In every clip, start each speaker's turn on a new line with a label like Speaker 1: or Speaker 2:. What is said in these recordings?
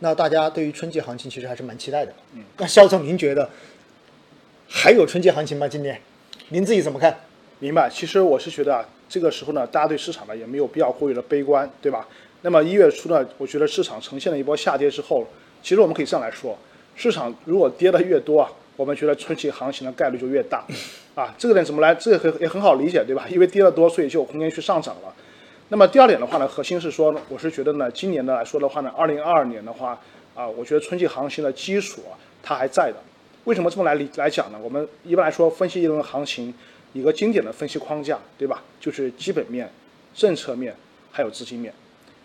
Speaker 1: 那大家对于春季行情其实还是蛮期待的。嗯，那肖总，您觉得还有春季行情吗？今年，您自己怎么看？
Speaker 2: 明白。其实我是觉得啊，这个时候呢，大家对市场呢也没有必要过于的悲观，对吧？那么一月初呢，我觉得市场呈现了一波下跌之后，其实我们可以这样来说，市场如果跌的越多啊，我们觉得春季行情的概率就越大。啊，这个点怎么来？这个很也很好理解，对吧？因为跌得多，所以就有空间去上涨了。那么第二点的话呢，核心是说，我是觉得呢，今年的来说的话呢，二零二二年的话啊，我觉得春季行情的基础啊，它还在的。为什么这么来理来讲呢？我们一般来说分析一轮行情，一个经典的分析框架，对吧？就是基本面、政策面还有资金面。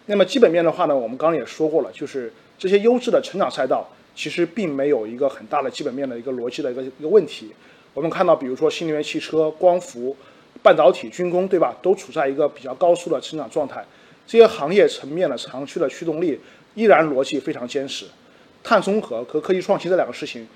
Speaker 2: 那么基本面的话呢，我们刚刚也说过了，就是这些优质的成长赛道，其实并没有一个很大的基本面的一个逻辑的一个一个问题。我们看到，比如说新能源汽车、光伏、半导体、军工，对吧？都处在一个比较高速的成长状态。这些行业层面的长期的驱动力依然逻辑非常坚实。碳中和和科技创新这两个事情。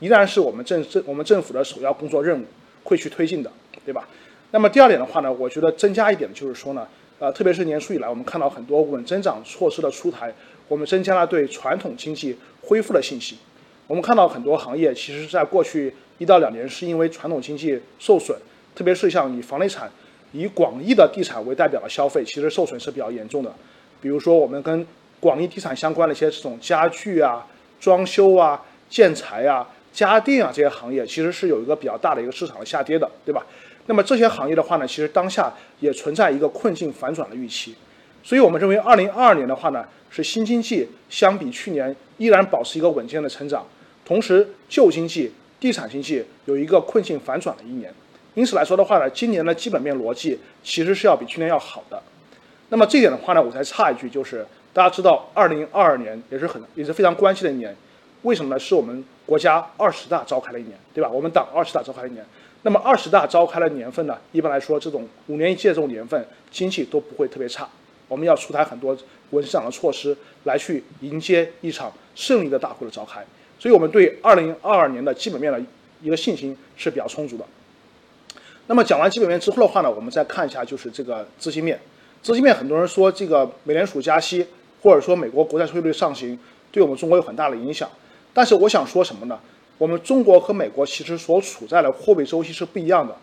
Speaker 2: 依然是我们政政我们政府的首要工作任务，会去推进的，对吧？那么第二点的话呢，我觉得增加一点就是说呢，呃，特别是年初以来，我们看到很多稳增长措施的出台，我们增加了对传统经济恢复的信心。我们看到很多行业其实在过去一到两年是因为传统经济受损，特别是像以房地产、以广义的地产为代表的消费，其实受损是比较严重的。比如说我们跟广义地产相关的一些这种家具啊、装修啊、建材啊。家电啊，这些行业其实是有一个比较大的一个市场的下跌的，对吧？那么这些行业的话呢，其实当下也存在一个困境反转的预期，所以我们认为二零二二年的话呢，是新经济相比去年依然保持一个稳健的成长，同时旧经济、地产经济有一个困境反转的一年。因此来说的话呢，今年的基本面逻辑其实是要比去年要好的。那么这点的话呢，我再插一句，就是大家知道二零二二年也是很也是非常关键的一年，为什么呢？是我们。国家二十大召开了一年，对吧？我们党二十大召开了一年，那么二十大召开的年份呢？一般来说，这种五年一届这种年份，经济都不会特别差。我们要出台很多稳市场的措施，来去迎接一场胜利的大会的召开。所以，我们对二零二二年的基本面的一个信心是比较充足的。那么讲完基本面之后的话呢，我们再看一下就是这个资金面。资金面，很多人说这个美联储加息，或者说美国国债收益率上行，对我们中国有很大的影响。但是我想说什么呢？我们中国和美国其实所处在的货币周期是不一样的。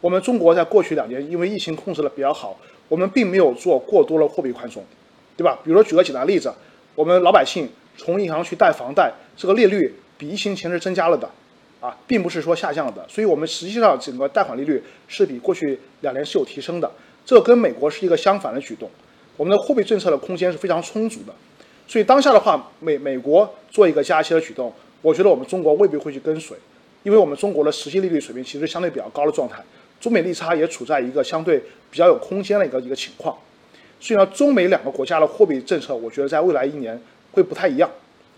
Speaker 2: 我们中国在过去两年因为疫情控制的比较好，我们并没有做过多的货币宽松，对吧？比如说举个简单例子，我们老百姓从银行去贷房贷，这个利率比疫情前是增加了的，啊，并不是说下降的。所以我们实际上整个贷款利率是比过去两年是有提升的，这跟美国是一个相反的举动。我们的货币政策的空间是非常充足的。所以当下的话，美美国做一个加息的举动，我觉得我们中国未必会去跟随，因为我们中国的实际利率水平其实相对比较高的状态，中美利差也处在一个相对比较有空间的一个一个情况。所以呢，中美两个国家的货币政策，我觉得在未来一年会不太一样，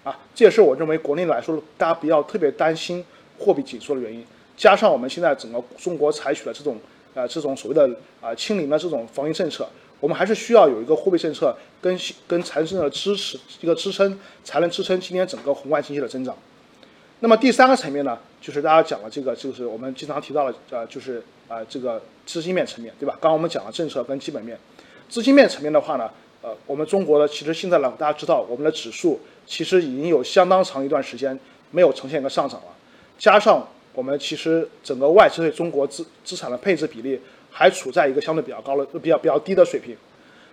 Speaker 2: 啊，这也是我认为国内来说大家不要特别担心货币紧缩的原因。加上我们现在整个中国采取了这种呃这种所谓的啊清零的这种防疫政策。我们还是需要有一个货币政策跟跟财政的支持一个支撑，才能支撑今年整个宏观经济的增长。那么第三个层面呢，就是大家讲了这个，就是我们经常提到的，呃，就是啊这个资金面层面，对吧？刚刚我们讲了政策跟基本面，资金面层面的话呢，呃，我们中国的其实现在呢，大家知道我们的指数其实已经有相当长一段时间没有呈现一个上涨了，加上我们其实整个外资对中国资资产的配置比例。还处在一个相对比较高的、比较比较低的水平。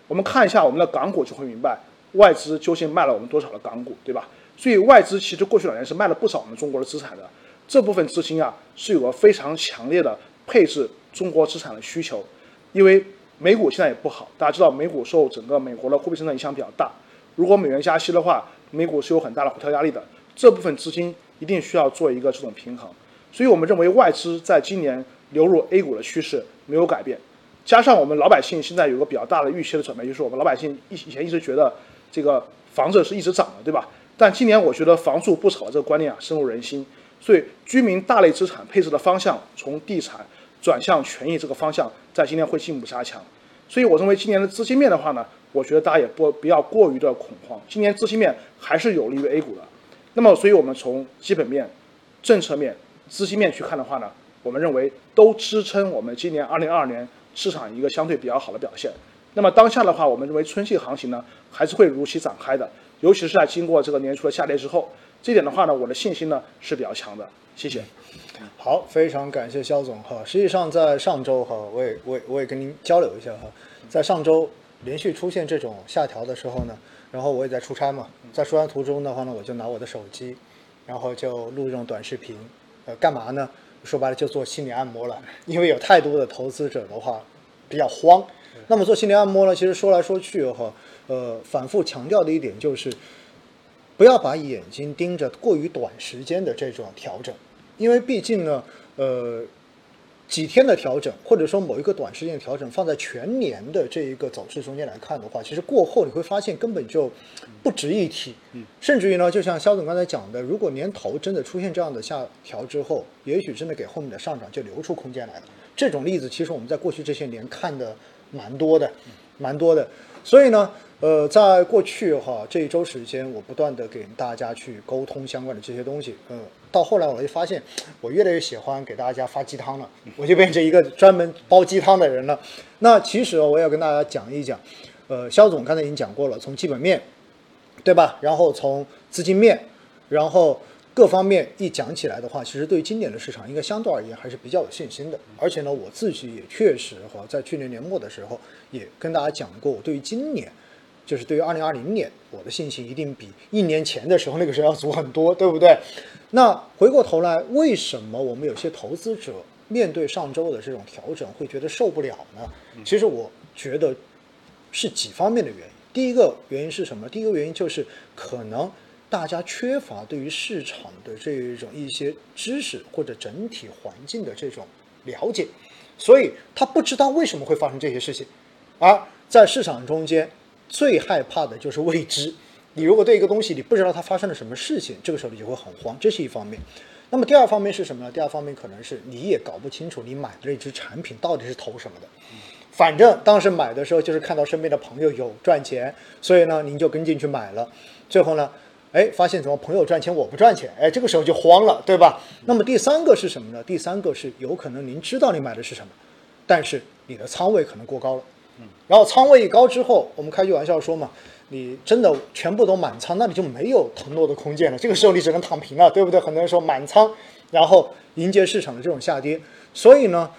Speaker 2: 我们看一下我们的港股，就会明白外资究竟卖了我们多少的港股，对吧？所以外资其实过去两年是卖了不少我们中国的资产的。这部分资金啊，是有个非常强烈的配置中国资产的需求。因为美股现在也不好，大家知道美股受整个美国的货币政策影响比较大。如果美元加息的话，美股是有很大的回调压力的。这部分资金一定需要做一个这种平衡。所以我们认为外资在今年流入 A 股的趋势。没有改变，加上我们老百姓现在有个比较大的预期的转变，就是我们老百姓以以前一直觉得这个房子是一直涨的，对吧？但今年我觉得房住不炒这个观念啊深入人心，所以居民大类资产配置的方向从地产转向权益这个方向，在今年会进一步加强。所以我认为今年的资金面的话呢，我觉得大家也不不要过于的恐慌，今年资金面还是有利于 A 股的。那么，所以我们从基本面、政策面、资金面去看的话呢？我们认为都支撑我们今年二零二二年市场一个相对比较好的表现。那么当下的话，我们认为春季行情呢还是会如期展开的。尤其是在经过这个年初的下跌之后，这点的话呢，我的信心呢是比较强的。谢谢。
Speaker 1: 好，非常感谢肖总哈。实际上在上周哈，我也我也我也跟您交流一下哈，在上周连续出现这种下调的时候呢，然后我也在出差嘛，在出差途中的话呢，我就拿我的手机，然后就录这种短视频，呃，干嘛呢？说白了就做心理按摩了，因为有太多的投资者的话比较慌。那么做心理按摩呢，其实说来说去哈，呃，反复强调的一点就是，不要把眼睛盯着过于短时间的这种调整，因为毕竟呢，呃，几天的调整，或者说某一个短时间的调整，放在全年的这一个走势中间来看的话，其实过后你会发现根本就不值一提。嗯，甚至于呢，就像肖总刚才讲的，如果年头真的出现这样的下调之后，也许真的给后面的上涨就留出空间来了。这种例子其实我们在过去这些年看的蛮多的，蛮多的。所以呢，呃，在过去哈这一周时间，我不断的给大家去沟通相关的这些东西，呃，到后来我就发现，我越来越喜欢给大家发鸡汤了，我就变成一个专门煲鸡汤的人了。那其实我也要跟大家讲一讲，呃，肖总刚才已经讲过了，从基本面，对吧？然后从资金面，然后各方面一讲起来的话，其实对于今年的市场应该相对而言还是比较有信心的。而且呢，我自己也确实哈，在去年年末的时候也跟大家讲过，我对于今年，就是对于二零二零年，我的信心一定比一年前的时候那个时候要足很多，对不对？那回过头来，为什么我们有些投资者面对上周的这种调整会觉得受不了呢？其实我觉得是几方面的原因。第一个原因是什么？第一个原因就是可能大家缺乏对于市场的这一种一些知识或者整体环境的这种了解，所以他不知道为什么会发生这些事情。而在市场中间，最害怕的就是未知。你如果对一个东西你不知道它发生了什么事情，这个时候你就会很慌，这是一方面。那么第二方面是什么呢？第二方面可能是你也搞不清楚你买的那只产品到底是投什么的。反正当时买的时候就是看到身边的朋友有赚钱，所以呢您就跟进去买了。最后呢，哎，发现怎么朋友赚钱我不赚钱，哎，这个时候就慌了，对吧？那么第三个是什么呢？第三个是有可能您知道你买的是什么，但是你的仓位可能过高了。嗯然后仓位一高之后，我们开句玩笑说嘛，你真的全部都满仓，那你就没有腾挪的空间了。这个时候你只能躺平了，对不对？很多人说满仓，然后迎接市场的这种下跌。所以呢，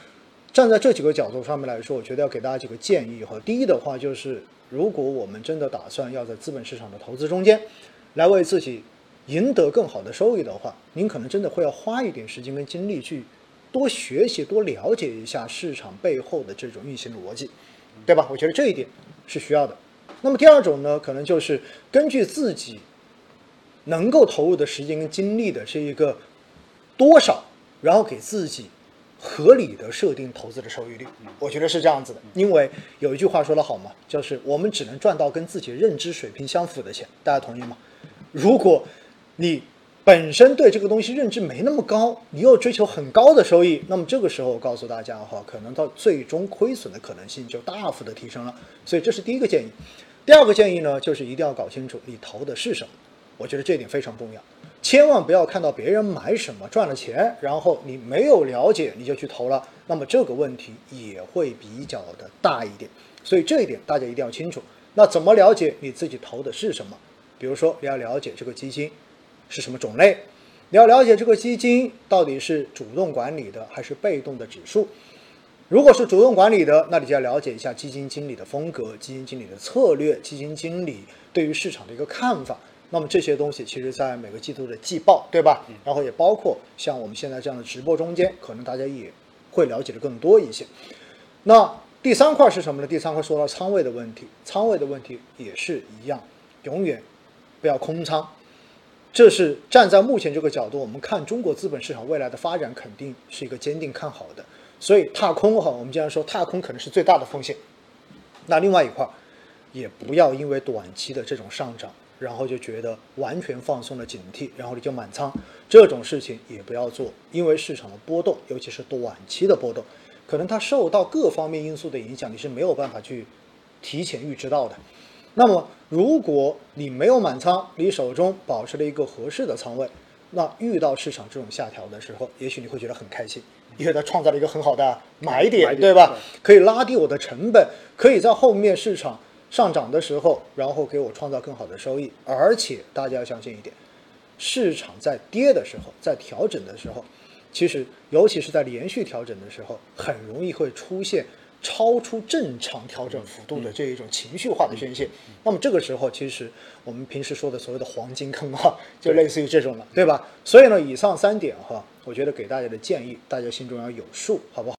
Speaker 1: 站在这几个角度上面来说，我觉得要给大家几个建议哈。第一的话就是，如果我们真的打算要在资本市场的投资中间，来为自己赢得更好的收益的话，您可能真的会要花一点时间跟精力去多学习、多了解一下市场背后的这种运行逻辑。对吧？我觉得这一点是需要的。那么第二种呢，可能就是根据自己能够投入的时间跟精力的这一个多少，然后给自己合理的设定投资的收益率。我觉得是这样子的，因为有一句话说得好嘛，就是我们只能赚到跟自己认知水平相符的钱。大家同意吗？如果你本身对这个东西认知没那么高，你又追求很高的收益，那么这个时候我告诉大家的话，可能到最终亏损的可能性就大幅的提升了。所以这是第一个建议。第二个建议呢，就是一定要搞清楚你投的是什么。我觉得这一点非常重要，千万不要看到别人买什么赚了钱，然后你没有了解你就去投了，那么这个问题也会比较的大一点。所以这一点大家一定要清楚。那怎么了解你自己投的是什么？比如说你要了解这个基金。是什么种类？你要了解这个基金到底是主动管理的还是被动的指数。如果是主动管理的，那你就要了解一下基金经理的风格、基金经理的策略、基金经理对于市场的一个看法。那么这些东西，其实在每个季度的季报，对吧？然后也包括像我们现在这样的直播中间，可能大家也会了解的更多一些。那第三块是什么呢？第三块说到仓位的问题，仓位的问题也是一样，永远不要空仓。这是站在目前这个角度，我们看中国资本市场未来的发展，肯定是一个坚定看好的。所以踏空哈，我们经常说踏空可能是最大的风险。那另外一块儿，也不要因为短期的这种上涨，然后就觉得完全放松了警惕，然后你就满仓，这种事情也不要做，因为市场的波动，尤其是短期的波动，可能它受到各方面因素的影响，你是没有办法去提前预知到的。那么，如果你没有满仓，你手中保持了一个合适的仓位，那遇到市场这种下调的时候，也许你会觉得很开心，因为它创造了一个很好的买点，对吧？可以拉低我的成本，可以在后面市场上涨的时候，然后给我创造更好的收益。而且大家要相信一点，市场在跌的时候，在调整的时候，其实尤其是在连续调整的时候，很容易会出现超出正常调整幅度的这一种情绪化的宣泄。那么这个时候，其实我们平时说的所谓的黄金坑哈，就类似于这种了，对吧？所以呢，以上三点哈，我觉得给大家的建议，大家心中要有数，好不好？